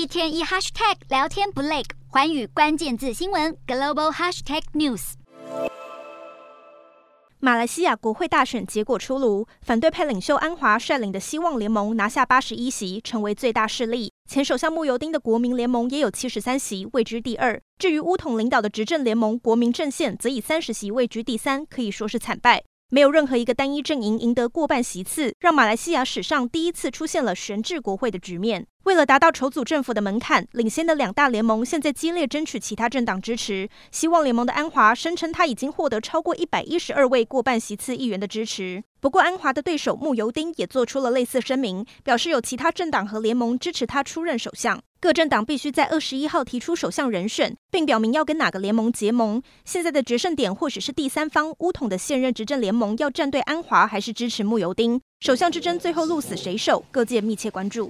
一天一 hashtag 聊天不累，环宇关键字新闻 global hashtag news。马来西亚国会大选结果出炉，反对派领袖安华率领的希望联盟拿下八十一席，成为最大势力。前首相慕尤丁的国民联盟也有七十三席，位居第二。至于巫统领导的执政联盟国民阵线，则以三十席位居第三，可以说是惨败。没有任何一个单一阵营赢得过半席次，让马来西亚史上第一次出现了悬置国会的局面。为了达到筹组政府的门槛，领先的两大联盟现在激烈争取其他政党支持。希望联盟的安华声称他已经获得超过一百一十二位过半席次议员的支持。不过，安华的对手慕尤丁也做出了类似声明，表示有其他政党和联盟支持他出任首相。各政党必须在二十一号提出首相人选，并表明要跟哪个联盟结盟。现在的决胜点或许是第三方乌统的现任执政联盟要站队安华，还是支持穆尤丁？首相之争最后鹿死谁手？各界密切关注。